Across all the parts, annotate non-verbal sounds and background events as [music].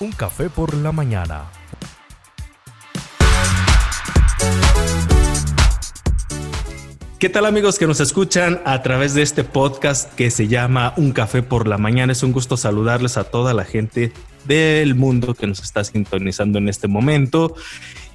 Un café por la mañana. ¿Qué tal amigos que nos escuchan a través de este podcast que se llama Un café por la mañana? Es un gusto saludarles a toda la gente del mundo que nos está sintonizando en este momento.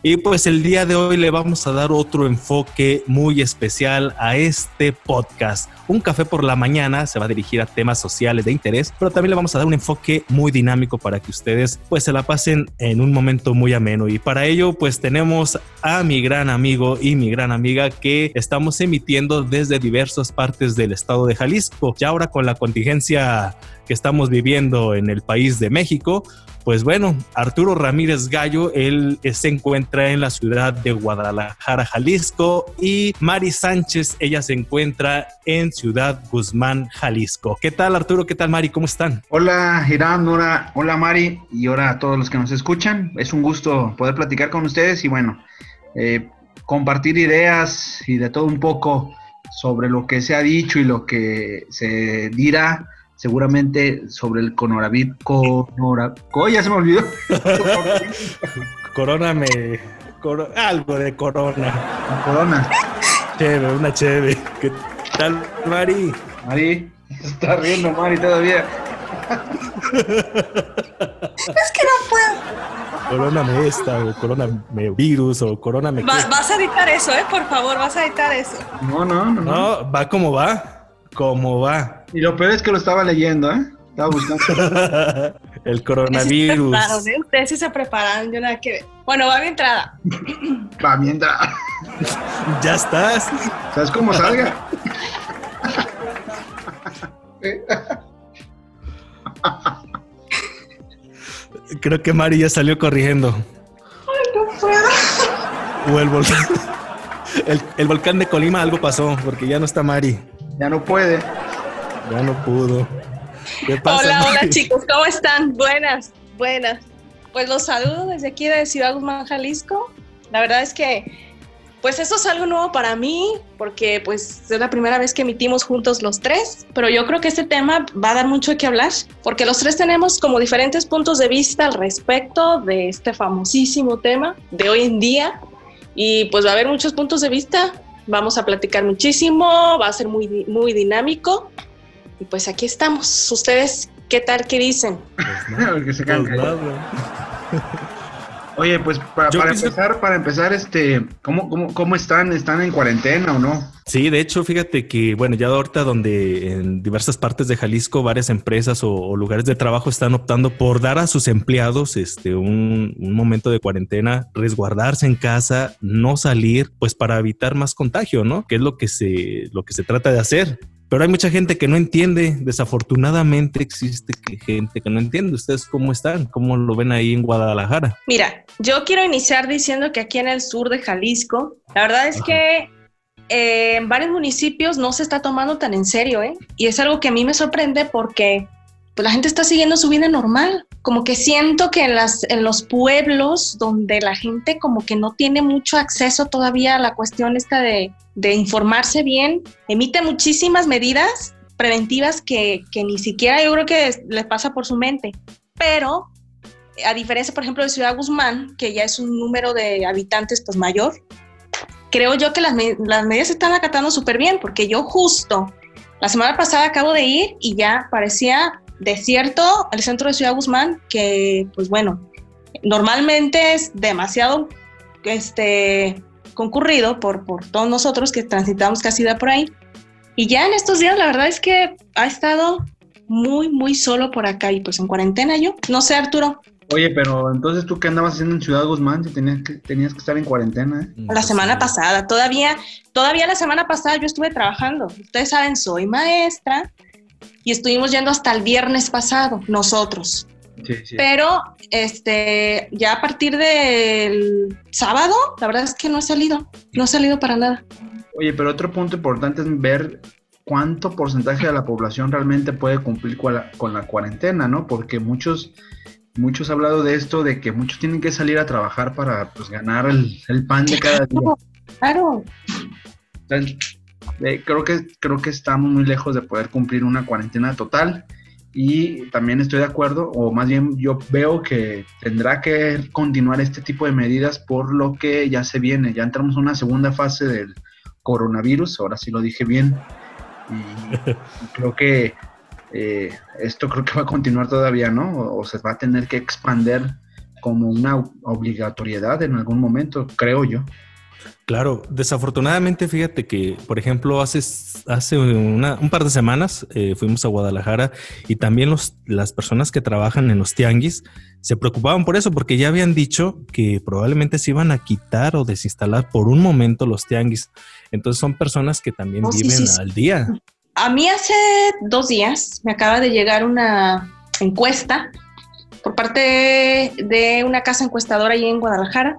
Y pues el día de hoy le vamos a dar otro enfoque muy especial a este podcast. Un café por la mañana se va a dirigir a temas sociales de interés, pero también le vamos a dar un enfoque muy dinámico para que ustedes pues se la pasen en un momento muy ameno. Y para ello pues tenemos a mi gran amigo y mi gran amiga que estamos emitiendo desde diversas partes del estado de Jalisco. Ya ahora con la contingencia que estamos viviendo en el país de México, pues bueno, Arturo Ramírez Gallo, él se encuentra en la ciudad de Guadalajara, Jalisco, y Mari Sánchez, ella se encuentra en Ciudad Guzmán, Jalisco. ¿Qué tal Arturo? ¿Qué tal Mari? ¿Cómo están? Hola Irán, hola, hola Mari y hola a todos los que nos escuchan. Es un gusto poder platicar con ustedes y bueno, eh, compartir ideas y de todo un poco sobre lo que se ha dicho y lo que se dirá seguramente sobre el coronavirus. Conora, oh, ya se me olvidó. [laughs] corona me. algo de corona. Corona. Chévere, una chévere. ¿Qué tal, Mari? Mari, está riendo Mari todavía. es que no puedo. Corona me esta, o corona me virus, o corona me. vas a editar eso, ¿eh? Por favor, vas a editar eso. No, no, no. No, va como va. Como va. Y lo peor es que lo estaba leyendo, ¿eh? Estaba buscando. [laughs] el coronavirus. Claro, ¿eh? Ustedes sí se preparan, yo nada que ver. Bueno, va mi entrada. Va mi entrada. ya estás. ¿Sabes cómo salga? Creo que Mari ya salió corrigiendo. Ay, no puedo. O el volcán. El, el volcán de Colima algo pasó, porque ya no está Mari. Ya no puede. Ya no pudo. hola, hola chicos, ¿cómo están? Buenas, buenas. Pues los saludo desde aquí de Ciudad Guzmán, Jalisco. La verdad es que, pues eso es algo nuevo para mí, porque pues es la primera vez que emitimos juntos los tres, pero yo creo que este tema va a dar mucho qué hablar, porque los tres tenemos como diferentes puntos de vista al respecto de este famosísimo tema de hoy en día, y pues va a haber muchos puntos de vista. Vamos a platicar muchísimo, va a ser muy, muy dinámico y pues aquí estamos. ¿Ustedes qué tal? ¿Qué dicen? Pues se pues [laughs] Oye, pues para, empezar, para empezar, este, ¿cómo, cómo, cómo están? ¿Están en cuarentena o no? Sí, de hecho, fíjate que, bueno, ya ahorita donde en diversas partes de Jalisco varias empresas o, lugares de trabajo están optando por dar a sus empleados este, un, un, momento de cuarentena, resguardarse en casa, no salir, pues para evitar más contagio, ¿no? Que es lo que se, lo que se trata de hacer. Pero hay mucha gente que no entiende. Desafortunadamente existe gente que no entiende. ¿Ustedes cómo están? ¿Cómo lo ven ahí en Guadalajara? Mira, yo quiero iniciar diciendo que aquí en el sur de Jalisco, la verdad es que eh, en varios municipios no se está tomando tan en serio, ¿eh? Y es algo que a mí me sorprende porque pues la gente está siguiendo su vida normal. Como que siento que en, las, en los pueblos donde la gente como que no tiene mucho acceso todavía a la cuestión esta de, de informarse bien, emite muchísimas medidas preventivas que, que ni siquiera yo creo que les pasa por su mente. Pero a diferencia, por ejemplo, de Ciudad Guzmán, que ya es un número de habitantes pues mayor, creo yo que las, las medidas se están acatando súper bien, porque yo justo la semana pasada acabo de ir y ya parecía desierto el centro de Ciudad Guzmán, que pues bueno, normalmente es demasiado este, concurrido por, por todos nosotros que transitamos casi de por ahí. Y ya en estos días la verdad es que ha estado muy, muy solo por acá y pues en cuarentena yo. No sé, Arturo. Oye, pero entonces tú qué andabas haciendo en Ciudad Guzmán si tenías que, tenías que estar en cuarentena. ¿eh? La semana pasada, todavía, todavía la semana pasada yo estuve trabajando. Ustedes saben, soy maestra y estuvimos yendo hasta el viernes pasado, nosotros. Sí, sí. Pero este, ya a partir del sábado, la verdad es que no ha salido, no ha salido para nada. Oye, pero otro punto importante es ver cuánto porcentaje de la población realmente puede cumplir con la, con la cuarentena, ¿no? Porque muchos, muchos han hablado de esto, de que muchos tienen que salir a trabajar para pues, ganar el, el pan de cada día. Claro. Creo, que, creo que estamos muy lejos de poder cumplir una cuarentena total. y también estoy de acuerdo, o más bien yo veo que tendrá que continuar este tipo de medidas por lo que ya se viene, ya entramos a una segunda fase del coronavirus, ahora sí lo dije bien, y creo que eh, esto creo que va a continuar todavía, ¿no? o se va a tener que expander como una obligatoriedad en algún momento, creo yo. Claro, desafortunadamente, fíjate que, por ejemplo, hace, hace un par de semanas eh, fuimos a Guadalajara y también los, las personas que trabajan en los tianguis se preocupaban por eso, porque ya habían dicho que probablemente se iban a quitar o desinstalar por un momento los tianguis. Entonces son personas que también oh, viven al día. A mí hace dos días me acaba de llegar una encuesta por parte de una casa encuestadora ahí en Guadalajara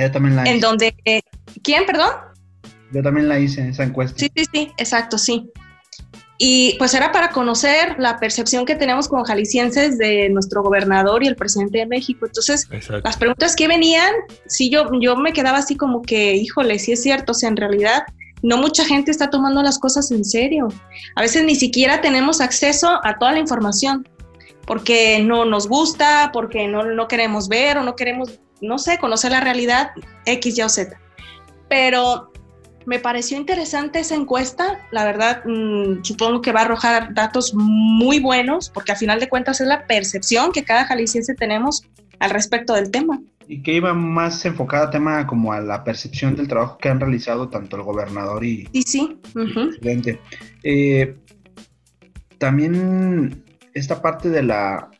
yo también la hice. En donde, ¿quién, perdón? Yo también la hice, esa encuesta. Sí, sí, sí, exacto, sí. Y pues era para conocer la percepción que tenemos como jaliscienses de nuestro gobernador y el presidente de México. Entonces, las preguntas que venían, sí, yo, yo me quedaba así como que, híjole, sí es cierto, o sea, en realidad no mucha gente está tomando las cosas en serio. A veces ni siquiera tenemos acceso a toda la información porque no nos gusta, porque no, no queremos ver o no queremos no sé, conocer la realidad X, Y o Z. Pero me pareció interesante esa encuesta, la verdad mm, supongo que va a arrojar datos muy buenos, porque a final de cuentas es la percepción que cada jalisciense tenemos al respecto del tema. Y que iba más enfocada a tema como a la percepción del trabajo que han realizado tanto el gobernador y, sí, sí. el presidente. Eh, también esta parte de la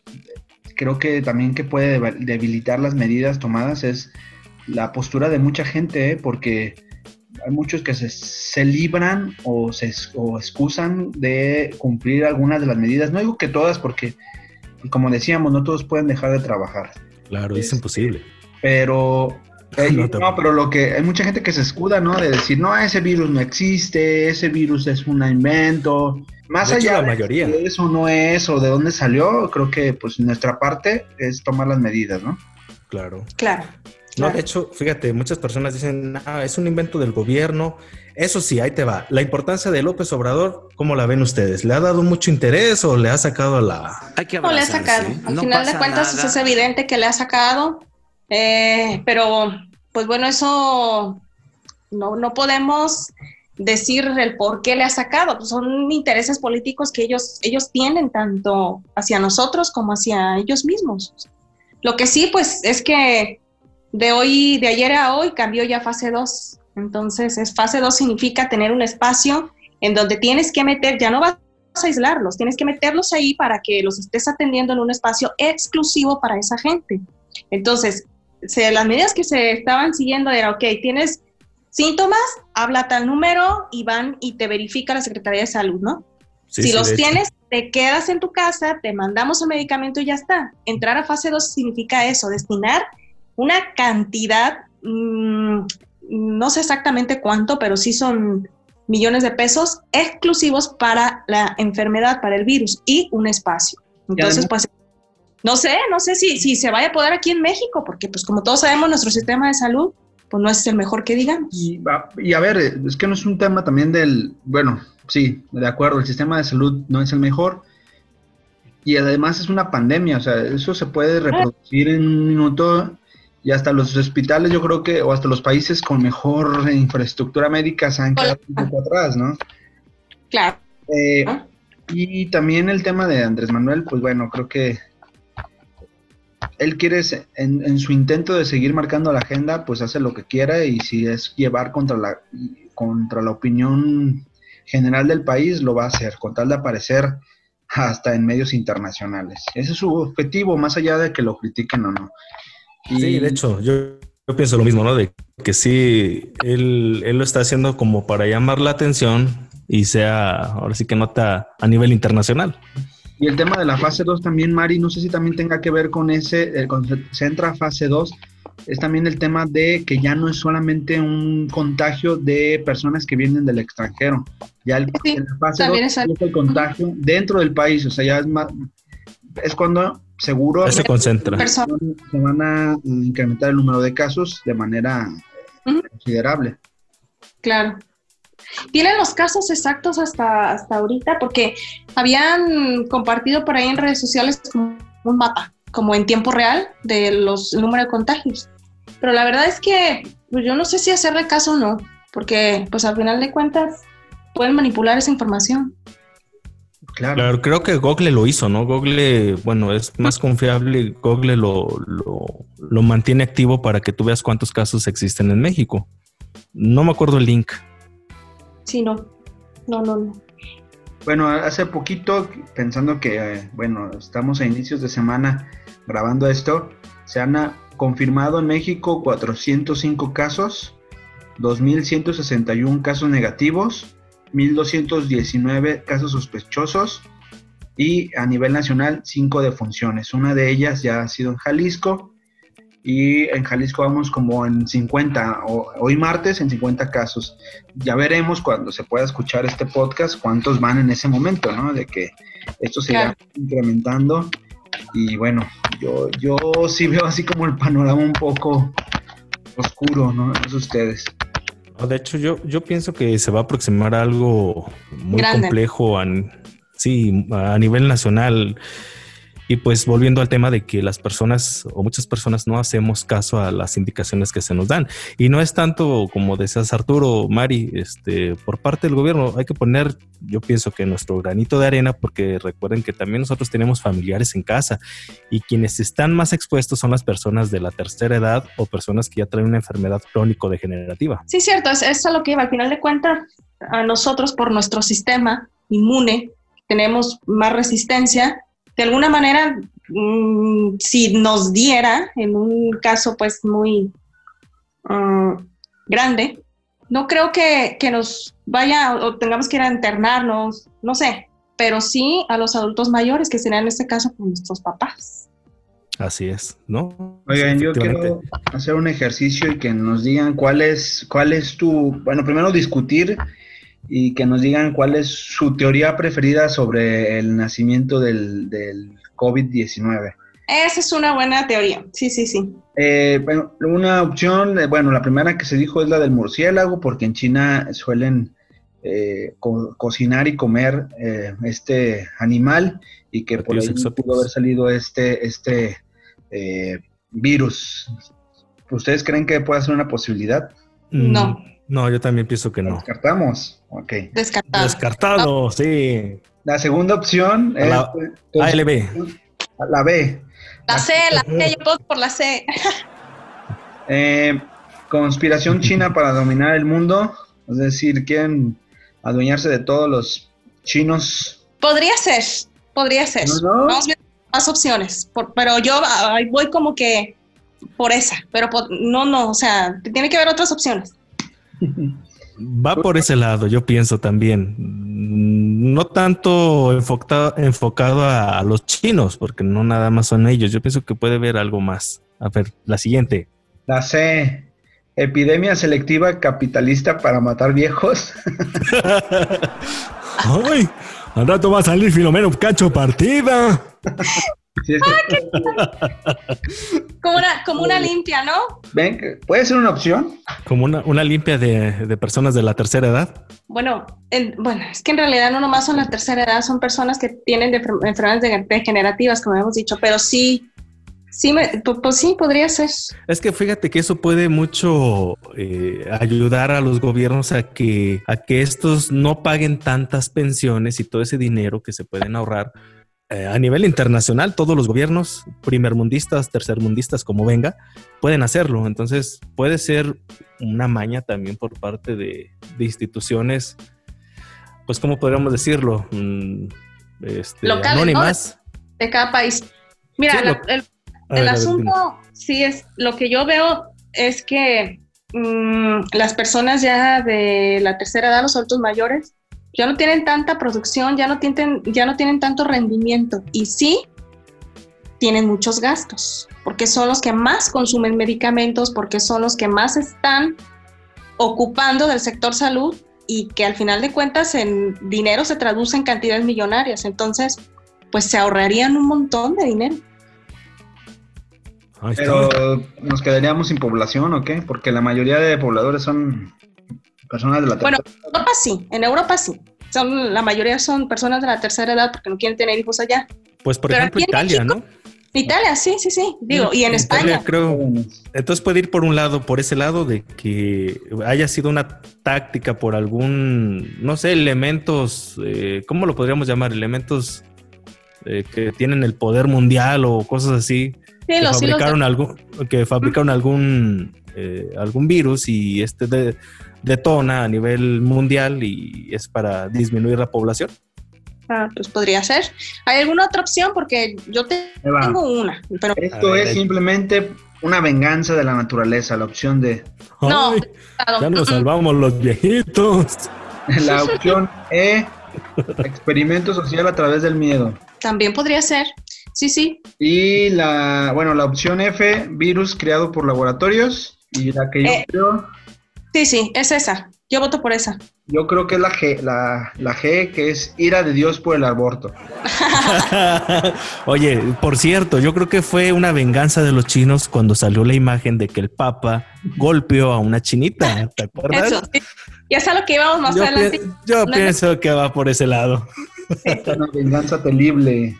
creo que también que puede debilitar las medidas tomadas es la postura de mucha gente, ¿eh? porque hay muchos que se, libran o se o excusan de cumplir algunas de las medidas. No digo que todas, porque, como decíamos, no todos pueden dejar de trabajar. Claro, es, imposible. Pero no, pero lo que hay mucha gente que se escuda, ¿no? De decir, no, ese virus no existe, ese virus es un invento, más allá la mayoría. de eso no es o de dónde salió, creo que pues nuestra parte es tomar las medidas, ¿no? Claro. Claro. No, de hecho, fíjate, muchas personas dicen, ah, es un invento del gobierno. Eso sí, ahí te va. La importancia de López Obrador, ¿cómo la ven ustedes? ¿Le ha dado mucho interés o le ha sacado la...? Hay que no le ha sacado. Al final de cuentas es evidente que le ha sacado, eh, pero pues bueno, eso no, no podemos decir el por qué le ha sacado. Pues son intereses políticos que ellos, ellos tienen tanto hacia nosotros como hacia ellos mismos. Lo que sí, pues es que de hoy, de ayer a hoy, cambió ya fase 2. Entonces, es fase 2 significa tener un espacio en donde tienes que meter, ya no vas a aislarlos, tienes que meterlos ahí para que los estés atendiendo en un espacio exclusivo para esa gente. Entonces, se, las medidas que se estaban siguiendo era, ok, tienes síntomas, habla tal número y van y te verifica la Secretaría de Salud, ¿no? si los tienes, te quedas en tu casa, te mandamos el medicamento y ya está. Entrar a fase 2 significa eso, destinar una cantidad, mm, no sé exactamente cuánto, pero sí son millones de pesos exclusivos para la enfermedad, para el virus y un espacio. Entonces, pues, no sé, no sé si, si se vaya a poder aquí en México, porque pues como todos sabemos, nuestro sistema de salud pues no es el mejor que digamos. Y, a ver, es que no es un tema también del, bueno, sí, de acuerdo, el sistema de salud no es el mejor. Y además es una pandemia, o sea, eso se puede reproducir en un minuto y hasta los hospitales, yo creo que, o hasta los países con mejor infraestructura médica se han quedado un poco atrás, ¿no? Claro. Eh, y también el tema de Andrés Manuel, pues bueno, creo que él quiere, en, su intento de seguir marcando la agenda, pues hace lo que quiera y si es llevar contra la, contra la opinión general del país, lo va a hacer, con tal de aparecer hasta en medios internacionales. Ese es su objetivo, más allá de que lo critiquen o no. Sí, de hecho, yo, pienso lo mismo, ¿no? De que sí, él, él, lo está haciendo como para llamar la atención y sea, ahora sí que nota a nivel internacional. Y el tema de la fase 2 también, Mari, no sé si también tenga que ver con ese, eh, cuando se entra a fase 2, es también el tema de que ya no es solamente un contagio de personas que vienen del extranjero. Ya el, la fase 2 es el contagio dentro del país, o sea, ya es más, es cuando seguro se concentra. Se van a incrementar el número de casos de manera considerable. Claro. ¿Tienen los casos exactos hasta, hasta ahorita? Porque habían compartido por ahí en redes sociales como un mapa, como en tiempo real, de los número de contagios. Pero la verdad es que pues yo no sé si hacerle caso o no, porque pues al final de cuentas pueden manipular esa información. Claro. creo que Google lo hizo, ¿no? Google, bueno, es más confiable, Google lo, lo, mantiene activo para que tú veas cuántos casos existen en México. No me acuerdo el link. Sí, no, no, no, no. Bueno, hace poquito, pensando que, eh, bueno, estamos a inicios de semana grabando esto, se han confirmado en México 405 casos, 2.161 casos negativos 1.219 casos sospechosos y a nivel nacional 5 defunciones. Una de ellas ya ha sido en Jalisco y en Jalisco vamos como en 50, hoy martes en 50 casos. Ya veremos cuando se pueda escuchar este podcast cuántos van en ese momento, ¿no? De que esto se va incrementando. Y bueno, yo, yo sí veo así como el panorama un poco oscuro, ¿no? Es ustedes. De hecho, yo, yo pienso que se va a aproximar a algo muy complejo sí, a nivel nacional. Y pues volviendo al tema de que las personas o muchas personas no hacemos caso a las indicaciones que se nos dan. Y no es tanto como decías Arturo, Mari, este, por parte del gobierno hay que poner, yo pienso que nuestro granito de arena, porque recuerden que también nosotros tenemos familiares en casa y quienes están más expuestos son las personas de la tercera edad o personas que ya traen una enfermedad crónico-degenerativa. Sí, cierto, es, es a lo que iba. Al final de cuentas, a nosotros por nuestro sistema inmune tenemos más resistencia de alguna manera, mm, si nos diera, en un caso pues muy mm, grande, no creo que, nos vaya o tengamos que ir a internarnos, no sé, pero sí a los adultos mayores, que serían en este caso con nuestros papás. Así es, ¿no? Oigan, yo quiero hacer un ejercicio y que nos digan cuál es, cuál es tu, bueno, primero discutir y que nos digan cuál es su teoría preferida sobre el nacimiento del, del COVID-19. Esa es una buena teoría, sí, sí, sí. Eh, bueno, una opción, eh, bueno, la primera que se dijo es la del murciélago, porque en China suelen eh, cocinar y comer este animal y que por ahí pudo haber salido este, este virus. ¿Ustedes creen que puede ser una posibilidad? No. No, yo también pienso que no. Descartamos. Ok. Descartado. Descartado, sí. La segunda opción es. La ALB. La B. La C, la C, yo puedo por la C. Eh, conspiración china para dominar el mundo. Es decir, quieren adueñarse de todos los chinos. Podría ser, podría ser. Vamos viendo más opciones. pero yo voy como que por esa. Pero no, no, o sea, tiene que haber otras opciones. Va por ese lado, yo pienso también. No tanto enfocado, enfocado a, los chinos, porque no nada más son ellos. Yo pienso que puede haber algo más. A ver, la siguiente. La C. Epidemia selectiva capitalista para matar viejos. [laughs] Ay, al rato va a salir Filomeno Cacho partida. [laughs] Ah, [laughs] como, una, como una limpia, ¿no? Ven, puede ser una opción. Como una, una limpia de, personas de la tercera edad. Bueno, bueno, es que en realidad no nomás son la tercera edad, son personas que tienen enfermedades degenerativas, como hemos dicho, pero sí, sí, pues, sí, podría ser. Es que fíjate que eso puede mucho eh, ayudar a los gobiernos a que, a que estos no paguen tantas pensiones y todo ese dinero que se pueden ahorrar eh, a nivel internacional, todos los gobiernos, primermundistas, tercermundistas, como venga, pueden hacerlo. Entonces, puede ser una maña también por parte de, instituciones, pues, ¿cómo podríamos decirlo? Mm, este, anónimas. De cada país. Mira, el, asunto, sí es, lo que yo veo es que mm, las personas ya de la tercera edad, los adultos mayores, ya no tienen tanta producción, ya no tienen, ya no tienen tanto rendimiento y sí tienen muchos gastos, porque son los que más consumen medicamentos, porque son los que más están ocupando del sector salud y que al final de cuentas en dinero se traduce en cantidades millonarias. Entonces, pues se ahorrarían un montón de dinero. Pero nos quedaríamos sin población o qué? Porque la mayoría de pobladores son Personas de la Bueno, en Europa sí, en Europa sí. Son, la mayoría son personas de la tercera edad porque no quieren tener hijos allá. Pues por Pero ejemplo Italia, México- ¿no? Italia, sí, sí, sí. Digo, y en Italia, España. creo. Entonces puede ir por un lado, por ese lado de que haya sido una táctica por algún, no sé, elementos, eh, ¿cómo lo podríamos llamar? Elementos eh, que tienen el poder mundial o cosas así, Sí, que los hilos de- fabricaron algún, que fabricaron algún, eh, algún virus y este de- detona a nivel mundial y es para disminuir la población. Ah, pues podría ser. ¿Hay alguna otra opción? Porque yo tengo una, pero Esto ver, es simplemente una venganza de la naturaleza, la opción de No, Ay, ya nos salvamos los viejitos. [laughs] la opción E, experimento social a través del miedo. también podría ser. Sí, sí. Y la, bueno, la opción F, virus creado por laboratorios. Y la que yo Eh. creo, Sí, sí, es esa. Yo voto por esa. yo creo que es la G, la, la G, que es ira de Dios por el aborto. [laughs] Oye, por cierto, yo creo que fue una venganza de los chinos cuando salió la imagen de que el Papa golpeó a una chinita. ¿Te [laughs] acuerdas? Eso, sí. Ya a lo que íbamos más yo adelante. pi- yo No, pienso que va por ese lado. Una venganza terrible.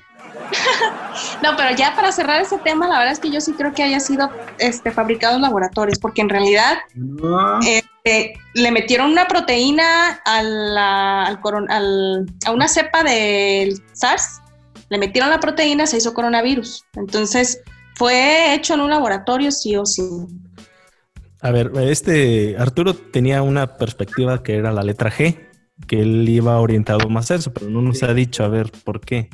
[laughs] No, pero ya para cerrar ese tema, la verdad es que yo sí creo que haya sido este, fabricado en laboratorios, porque en realidad No, este, le metieron una proteína a, la- al coron- al- a una cepa del SARS, le metieron la proteína, se hizo coronavirus. Entonces, fue hecho en un laboratorio, sí o sí. A ver, este Arturo tenía una perspectiva que era la letra G, que él iba orientado más a eso, pero no nos ha dicho a ver por qué.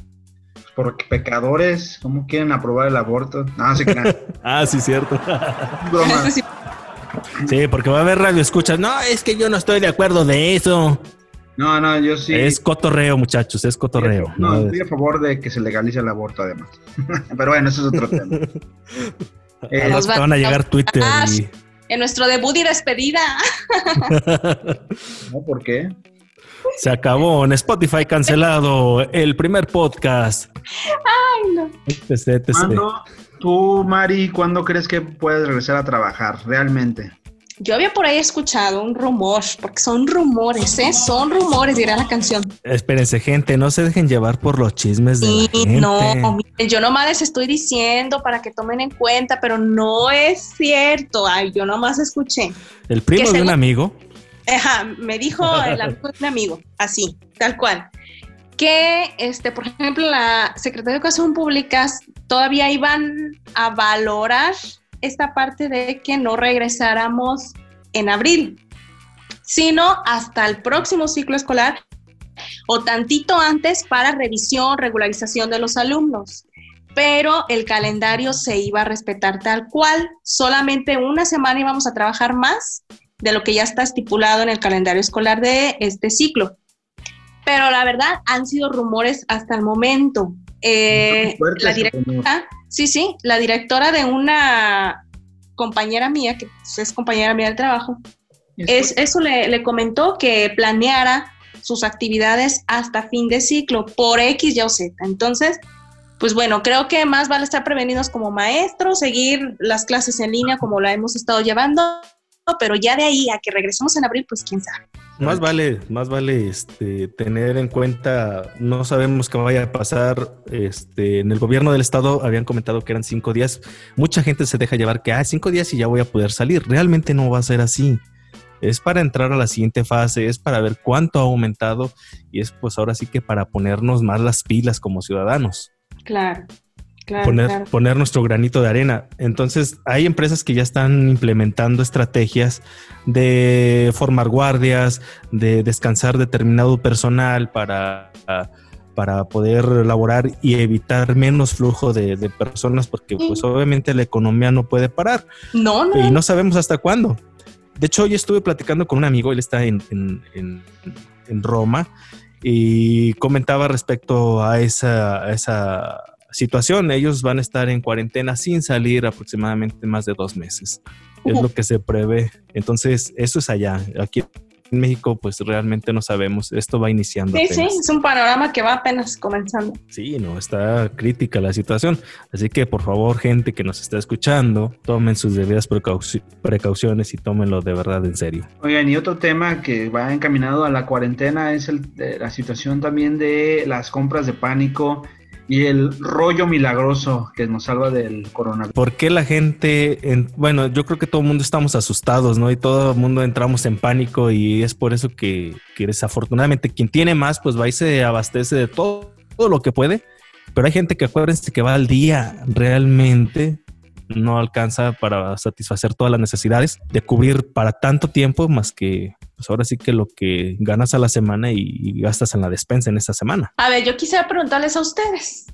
Porque pecadores, ¿cómo quieren aprobar el aborto? No, se crean. [laughs] Ah, sí, cierto. [laughs] Broma. Sí. sí, porque va a haber radio escuchas. No, es que yo no estoy de acuerdo de eso. No, no, yo sí. Es cotorreo, muchachos, es cotorreo. No, ¿no? estoy a favor de que se legalice el aborto, además. [laughs] Pero bueno, eso es otro tema. Eh, A los que van a llegar Twitter y... En nuestro debut y despedida. ¿no? ¿Por qué? Se acabó en Spotify cancelado el primer podcast. Ay, no. Etc, etc. ¿Cuándo, tú, Mari, cuándo crees que puedes regresar a trabajar realmente? Yo había por ahí escuchado un rumor, porque son rumores, ¿eh? Son rumores, dirá la canción. Espérense, gente, no se dejen llevar por los chismes de Y la gente. no, miren, yo nomás les estoy diciendo para que tomen en cuenta, pero no es cierto. Ay, yo nomás escuché. El primo que de un amigo. Ajá, me dijo el [laughs] amigo un amigo, así, tal cual. Que, este, por ejemplo, la Secretaría de Educación Pública todavía iban a valorar esta parte de que no regresáramos en abril, sino hasta el próximo ciclo escolar o tantito antes para revisión, regularización de los alumnos. Pero el calendario se iba a respetar tal cual, solamente una semana íbamos a trabajar más de lo que ya está estipulado en el calendario escolar de este ciclo. Pero la verdad han sido rumores hasta el momento. Eh, Fuertes, la directora, sí, sí, la directora de una compañera mía, que pues, es compañera mía del trabajo, es, eso le, le comentó que planeara sus actividades hasta fin de ciclo por X, Y o Z. Entonces, pues bueno, creo que más vale estar prevenidos como maestros, seguir las clases en línea como la hemos estado llevando, pero ya de ahí a que regresemos en abril, pues quién sabe. Más vale, más vale este, tener en cuenta, no sabemos qué vaya a pasar. Este, en el gobierno del estado habían comentado que eran cinco días. Mucha gente se deja llevar que, ah, cinco días y ya voy a poder salir. Realmente no va a ser así. Es para entrar a la siguiente fase, es para ver cuánto ha aumentado y es pues ahora sí que para ponernos más las pilas como ciudadanos. Claro, claro. poner, claro. poner nuestro granito de arena. Entonces, hay empresas que ya están implementando estrategias de formar guardias, de descansar determinado personal para, para poder laborar y evitar menos flujo de, de personas, porque pues obviamente la economía no puede parar No, no. y no sabemos hasta cuándo. De hecho, hoy estuve platicando con un amigo, él está en, en, en, en Roma, y comentaba respecto a esa, a esa situación. Ellos van a estar en cuarentena sin salir aproximadamente más de dos meses. Es Ujú. lo que se prevé. Entonces, eso es allá. Aquí en México pues realmente no sabemos. Esto va iniciando. Sí, sí, es un panorama que va apenas comenzando. Sí, no, está crítica la situación. Así que por favor, gente que nos está escuchando, tomen sus debidas precauciones y tómenlo de verdad en serio. Oigan, y otro tema que va encaminado a la cuarentena es el, la situación también de las compras de pánico y el rollo milagroso que nos salva del coronavirus. ¿Por qué la gente, bueno, yo creo que todo el mundo estamos asustados, ¿no? Y todo el mundo entramos en pánico y es por eso que, que desafortunadamente quien tiene más, pues va y se abastece de todo, todo lo que puede. Pero hay gente que acuérdense que va al día realmente no alcanza para satisfacer todas las necesidades de cubrir para tanto tiempo más que pues ahora sí que lo que ganas a la semana y, gastas en la despensa en esta semana. A ver, yo quisiera preguntarles a ustedes.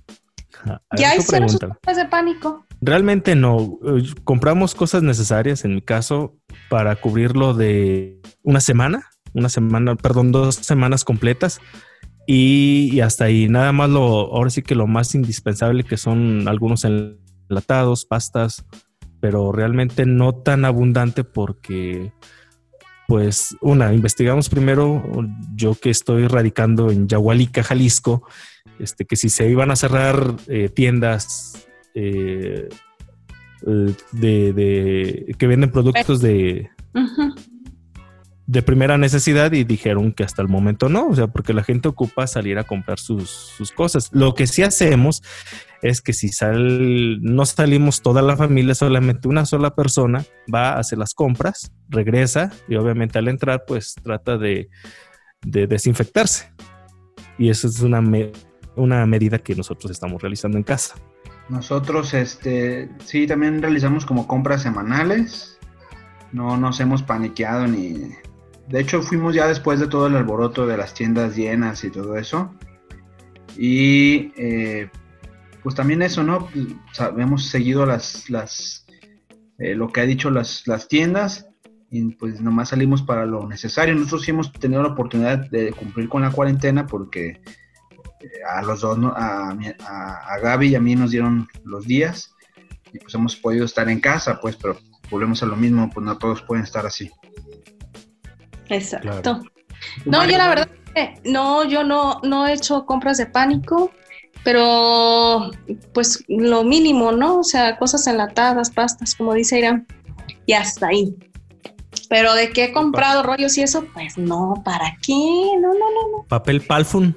¿Ya hicieron sus compras de pánico? Realmente no. Eh, compramos cosas necesarias, en mi caso, para cubrirlo de una semana, una semana, perdón, dos semanas completas. Y, y, hasta ahí, nada más lo, ahora sí que lo más indispensable que son algunos enlatados, pastas, pero realmente no tan abundante porque pues una, investigamos primero, yo que estoy radicando en Yahualica, Jalisco, este, que si se iban a cerrar eh, tiendas eh, eh, de, que venden productos de, de primera necesidad y dijeron que hasta el momento no, o sea, porque la gente ocupa salir a comprar sus, sus cosas. Lo que sí hacemos es que si sal, no salimos toda la familia, solamente una sola persona va a hacer las compras, regresa y obviamente al entrar pues trata de, desinfectarse. Y eso es una, una medida que nosotros estamos realizando en casa. Nosotros, este, sí, también realizamos como compras semanales. No nos hemos paniqueado ni... De hecho, fuimos ya después de todo el alboroto de las tiendas llenas y todo eso. Y eh, pues también eso, ¿no? hemos seguido las, las eh, lo que ha dicho las, las tiendas y pues nomás salimos para lo necesario. Nosotros sí hemos tenido la oportunidad de cumplir con la cuarentena porque eh, a los dos, a, a, Gaby y a mí nos dieron los días y pues hemos podido estar en casa, pues, pero volvemos a lo mismo, pues no todos pueden estar así. Exacto. No, yo la verdad, no, yo no, no he hecho compras de pánico pero pues lo mínimo, ¿no? O sea, cosas enlatadas, pastas, como dice Irán, y hasta ahí. Pero de qué he comprado rollos y eso, pues no, ¿para qué? No, no, no, no. Papel palfun.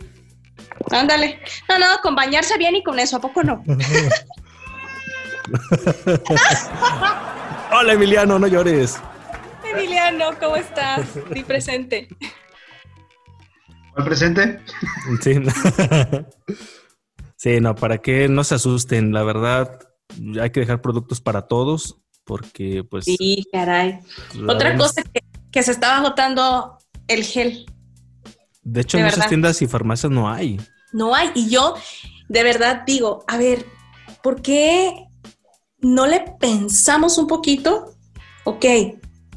Ándale. No, no, con bañarse bien y con eso, ¿a poco no? [laughs] Hola Emiliano, no llores. Emiliano, ¿cómo estás? Di presente. ¿Cuál presente? Sí. [laughs] Sí, no, para que no se asusten, la verdad, hay que dejar productos para todos, porque pues... Sí, caray. Otra cosa que, se estaba agotando, el gel. De hecho, en muchas tiendas y farmacias no hay. No hay, y yo de verdad digo, a ver, ¿por qué no le pensamos un poquito? Ok,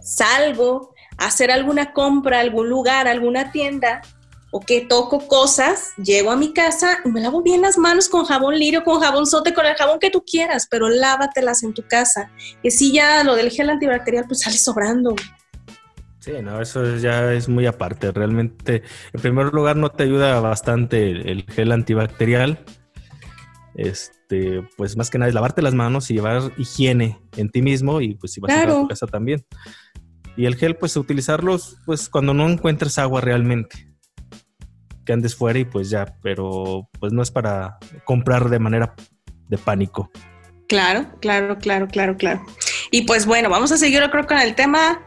salgo a hacer alguna compra, algún lugar, alguna tienda, o que toco cosas, llego a mi casa y me lavo bien las manos con jabón lirio, con jabón sote, con el jabón que tú quieras, pero lávatelas en tu casa. Y si ya lo del gel antibacterial pues sale sobrando. Sí, no, eso ya es muy aparte. Realmente, en primer lugar, no te ayuda bastante el, gel antibacterial. Este, pues más que nada es lavarte las manos y llevar higiene en ti mismo y pues si vas a, a tu casa también. Y el gel, pues utilizarlos pues cuando no encuentres agua realmente que andes fuera y pues ya, pero pues no es para comprar de manera de pánico. Claro, claro, claro, claro, claro. Y pues bueno, vamos a seguir yo creo con el tema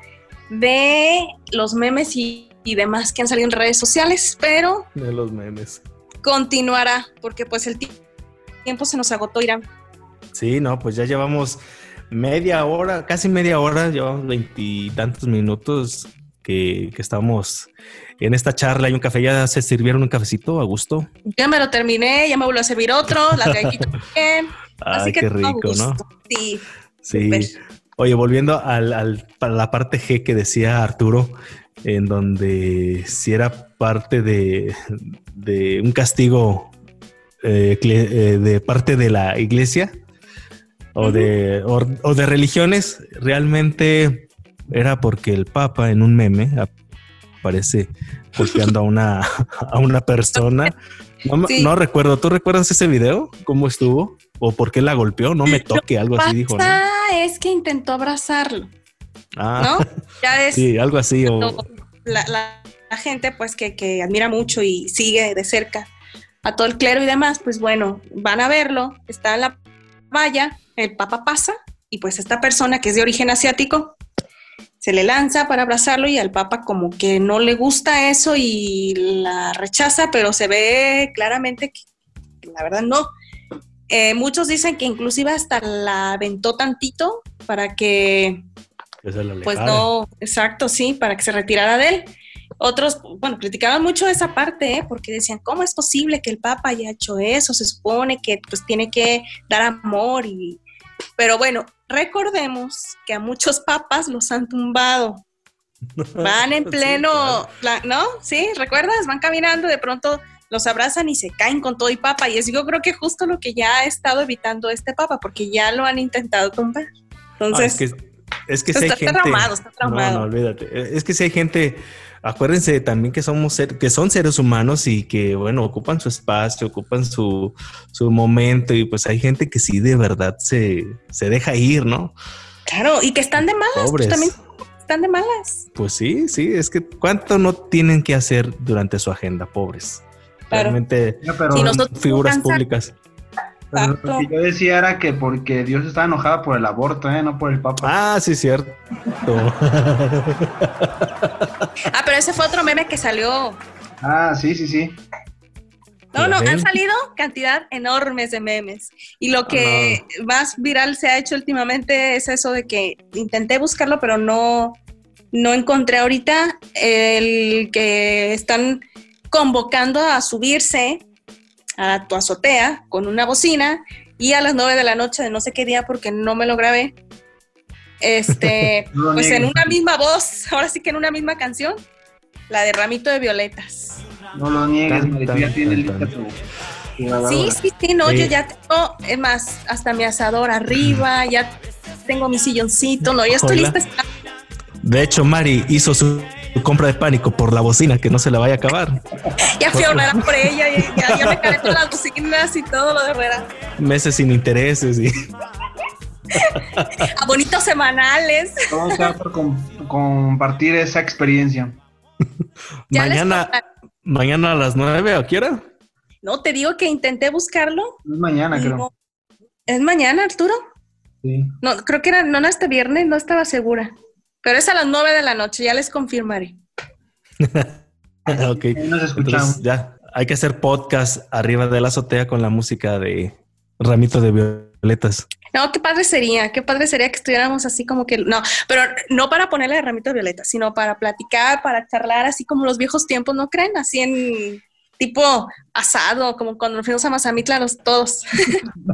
de los memes y, demás que han salido en redes sociales, pero... De los memes. Continuará, porque pues el tiempo se nos agotó, Irán. Sí, no, pues ya llevamos media hora, casi media hora, llevamos veintitantos minutos que, que estamos en esta charla y un café. ¿Ya se sirvieron un cafecito a gusto? Ya me lo terminé, ya me volvió a servir otro, las [laughs] galletitas también. Así que qué rico, ¿no? Sí. Sí. Oye, volviendo al, al, a la parte G que decía Arturo, en donde si era parte de, de un castigo eh, eh, de parte de la iglesia o, de, o de religiones, realmente era porque el Papa en un meme aparece golpeando a una, [laughs] a una persona. No, recuerdo, ¿tú recuerdas ese video? ¿Cómo estuvo? ¿O por qué la golpeó? No me toque, algo así dijo. es que intentó abrazarlo. Ah, ¿no? Ya es, sí, algo así. La, gente, pues, que, que admira mucho y sigue de cerca a todo el clero y demás, pues bueno, van a verlo, está en la valla, el papa pasa y pues esta persona que es de origen asiático se le lanza para abrazarlo y al Papa como que no le gusta eso y la rechaza, pero se ve claramente que la verdad no. Eh, muchos dicen que inclusive hasta la aventó tantito para que, pues no, exacto, sí, para que se retirara de él. Otros, bueno, criticaban mucho esa parte, ¿eh? porque decían, ¿cómo es posible que el Papa haya hecho eso? Se supone que pues tiene que dar amor y... Pero bueno, recordemos que a muchos papas los han tumbado. [laughs] Van en pleno, ¿no? Sí, ¿recuerdas? Van caminando, de pronto los abrazan y se caen con todo y papa. Y es yo creo que justo lo que ya ha estado evitando este papa, porque ya lo han intentado tumbar. Entonces, es que, está traumado, está traumado. No, no, olvídate. Es que si hay gente acuérdense también que somos que son seres humanos y que bueno ocupan su espacio, ocupan su, su momento y pues hay gente que sí de verdad se, se deja ir, ¿no? Claro, y que están de malas, pues también están de malas. Pues sí, sí, es que cuánto no tienen que hacer durante su agenda, pobres. Realmente figuras públicas. Lo que yo decía era que porque Dios está enojado por el aborto, ¿eh? no por el Papa. Ah, sí, cierto. ah, pero ese fue otro meme que salió. Ah, sí, sí, sí. No, no, han salido cantidad enormes de memes. Y lo que ah, más viral se ha hecho últimamente es eso de que intenté buscarlo, pero no, no encontré ahorita el que están convocando a subirse a tu azotea con una bocina y a las nueve de la noche de no sé qué día porque no me lo grabé. Este, [laughs] pues en una misma voz, ahora sí que en una misma canción, la de Ramito de Violetas. No lo niegues, ya tiene tu, Sí, sí, sí, no, yo ya tengo, es más, hasta mi asador arriba, ya tengo mi silloncito, no, ya estoy lista. De hecho, Mari hizo su compra de pánico por la bocina, que no se la vaya a acabar. Ya fui a orar por ella y ya, me caré con las bocinas y todo lo de Herrera. Meses sin intereses y... [laughs] a bonitos semanales. Vamos a por compartir esa experiencia. [laughs] mañana, mañana a las nueve, ¿a qué hora? No, te digo que intenté buscarlo. Es mañana, creo. ¿Es mañana, Arturo? Sí. No, creo que era, no, no, este viernes, no estaba segura. Pero es a las 9 de la noche, ya les confirmaré. [laughs] ok. Nos escuchamos. ya, hay que hacer podcast arriba de la azotea con la música de Ramito de Violetas. No, qué padre sería, qué padre sería que estuviéramos así como que, no, pero no para ponerle Ramito de Violetas, sino para platicar, para charlar, así como los viejos tiempos, ¿no creen? Así en tipo asado, como cuando nos fuimos a Mazamitla los todos. [laughs]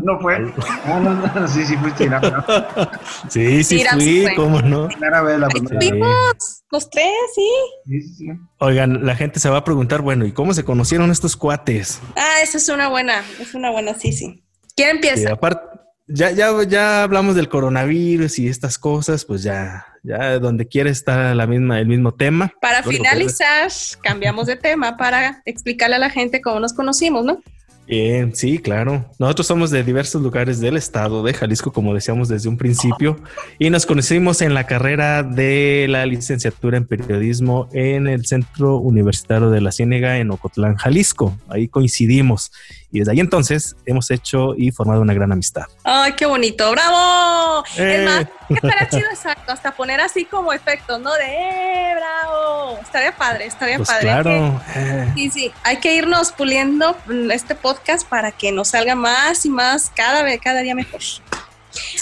No fue. No, no, no, sí, sí fuiste. [laughs] sí, sí fui, cómo no. Primera vez la primera. Fuimos los tres, sí. Sí, sí. Oigan, la gente se va a preguntar, bueno, ¿y cómo se conocieron estos cuates? Ah, esa es una buena, es una buena, sí, sí. ¿Quién empieza? aparte, ya, ya, ya hablamos del coronavirus y estas cosas, pues ya, ya donde quiere está la misma, el mismo tema. Para finalizar, cambiamos de tema para explicarle a la gente cómo nos conocimos, ¿no? Bien, sí, claro. Nosotros somos de diversos lugares del estado de Jalisco, como decíamos desde un principio, y nos conocimos en la carrera de la licenciatura en periodismo en el Centro Universitario de la Ciénega en Ocotlán, Jalisco. Ahí coincidimos y desde ahí entonces hemos hecho y formado una gran amistad. ¡Ay, qué bonito! ¡Bravo! Es eh. más, [laughs] estaría chido exacto, hasta poner así como efectos, ¿no? De ¡eh, bravo! Estaría padre, estaría pues padre. Claro. Eh. Sí, sí, hay que irnos puliendo este podcast para que nos salga más y más cada vez, cada día mejor.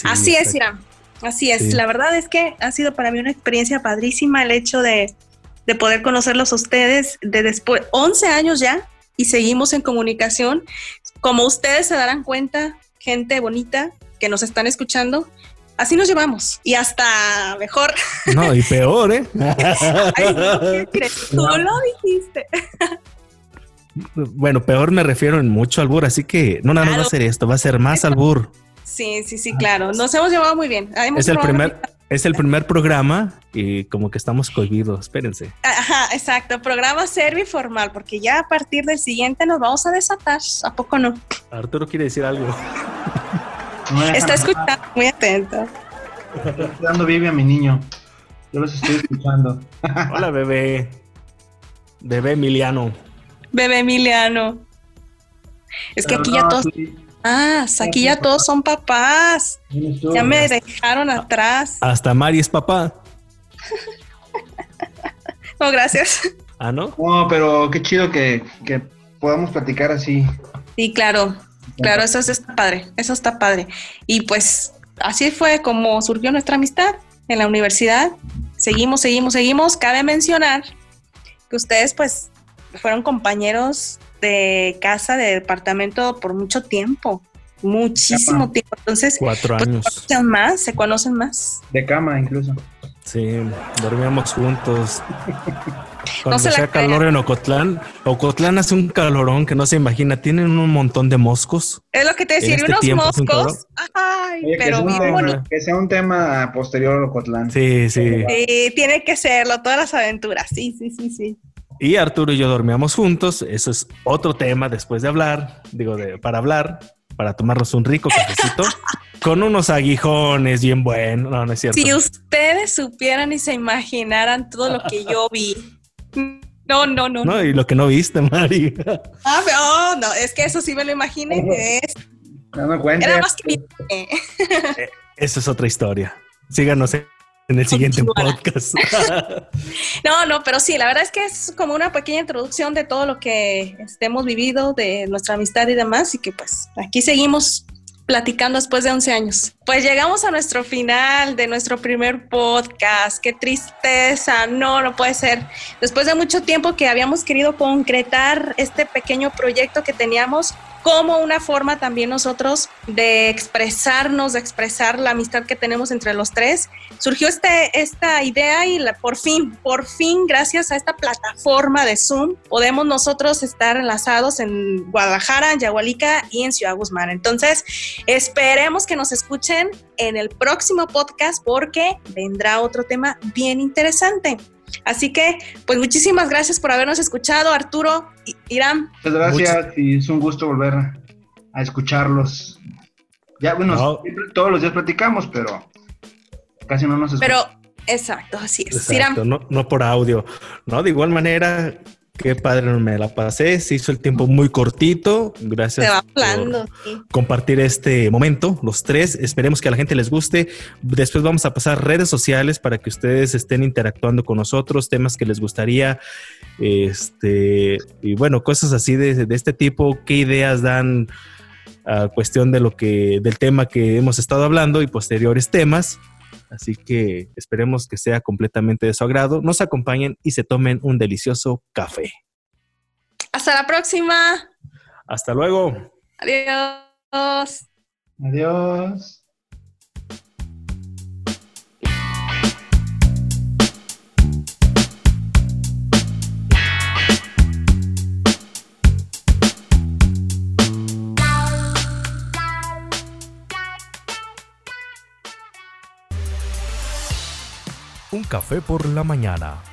así es, Irán. Así es. La verdad es que ha sido para mí una experiencia padrísima el hecho de, de poder conocerlos a ustedes de después, 11 años ya, y seguimos en comunicación. Como ustedes se darán cuenta, gente bonita que nos están escuchando, así nos llevamos y hasta mejor. [laughs] No, y peor, ¿eh? [laughs] Ay, no, [laughs] Tú lo dijiste. Bueno, peor me refiero en mucho albur, así que no nada más va a ser esto, va a ser más albur. Sí, sí, sí, claro. Nos hemos llevado muy bien. es el primer, Es el primer programa y como que estamos cohibidos, espérense. Ajá, exacto, programa formal, porque ya a partir del siguiente nos vamos a desatar, ¿a poco no? Arturo quiere decir algo. Está escuchando, muy atento. Estoy dando vive a mi niño. Yo los estoy escuchando. [laughs] Hola, bebé. Bebé Emiliano. Bebé Emiliano. Es que aquí ya todos. Ah, aquí ya todos son papás. Ya me dejaron atrás. Hasta Mari es papá. [laughs] no, gracias. Ah, ¿no? No, pero qué chido que, podamos platicar así. Sí, claro. Claro, eso está padre. Eso está padre. Y pues así fue como surgió nuestra amistad en la universidad. Seguimos, seguimos, seguimos. Cabe mencionar que ustedes pues fueron compañeros de casa, de departamento por mucho tiempo, muchísimo tiempo. Entonces, cuatro pues, años. se conocen más, se conocen más. De cama incluso. Sí, dormíamos juntos. [laughs] Cuando no hacía calor en Ocotlán, Ocotlán hace un calorón que no se imagina. Tienen un montón de moscos. Es lo que te decía, este unos moscos. Ay, pero que sea, que sea un tema posterior a Ocotlán. Sí, sí. Sí, tiene que serlo, todas las aventuras. Sí, sí, sí, sí. Y Arturo y yo dormíamos juntos. Eso es otro tema después de hablar, digo, de, para hablar, para tomarnos un rico cafecito [laughs] con unos aguijones bien buenos. No, no es cierto. Si ustedes supieran y se imaginaran todo lo que yo vi. No, no, no. No, y lo que no viste, Mari. [laughs] Ah, pero no, es que eso sí me lo imaginé. Es... No me cuentes. Era más que eh, Esa es otra historia. Síganos en en el siguiente podcast. [laughs] no, no, pero sí, la verdad es que es como una pequeña introducción de todo lo que hemos vivido, de nuestra amistad y demás, y que pues aquí seguimos platicando después de 11 años. Pues llegamos a nuestro final de nuestro primer podcast. Qué tristeza, no, no puede ser. Después de mucho tiempo que habíamos querido concretar este pequeño proyecto que teníamos, como una forma también nosotros de expresarnos, de expresar la amistad que tenemos entre los tres. Surgió este, esta idea y por fin, por fin, gracias a esta plataforma de Zoom, podemos nosotros estar enlazados en Guadalajara, en Yahualica y en Ciudad Guzmán. Entonces, esperemos que nos escuchen en el próximo podcast porque vendrá otro tema bien interesante. Así que, pues muchísimas gracias por habernos escuchado, Arturo, Irán. Muchas gracias y es un gusto volver a escucharlos. Ya, bueno, todos los días platicamos, pero casi no nos escuchamos. Pero, exacto, así es. Exacto, no, no por audio. No, de igual manera, Qué padre me la pasé. Se hizo el tiempo muy cortito. Gracias por compartir este momento, los tres. Esperemos que a la gente les guste. Después vamos a pasar redes sociales para que ustedes estén interactuando con nosotros, temas que les gustaría. Este, y bueno, cosas así de, de este tipo. ¿Qué ideas dan a cuestión de lo que, del tema que hemos estado hablando y posteriores temas? Así que esperemos que sea completamente de su agrado. Nos acompañen y se tomen un delicioso café. Hasta la próxima. Hasta luego. Adiós. Adiós. Café por la mañana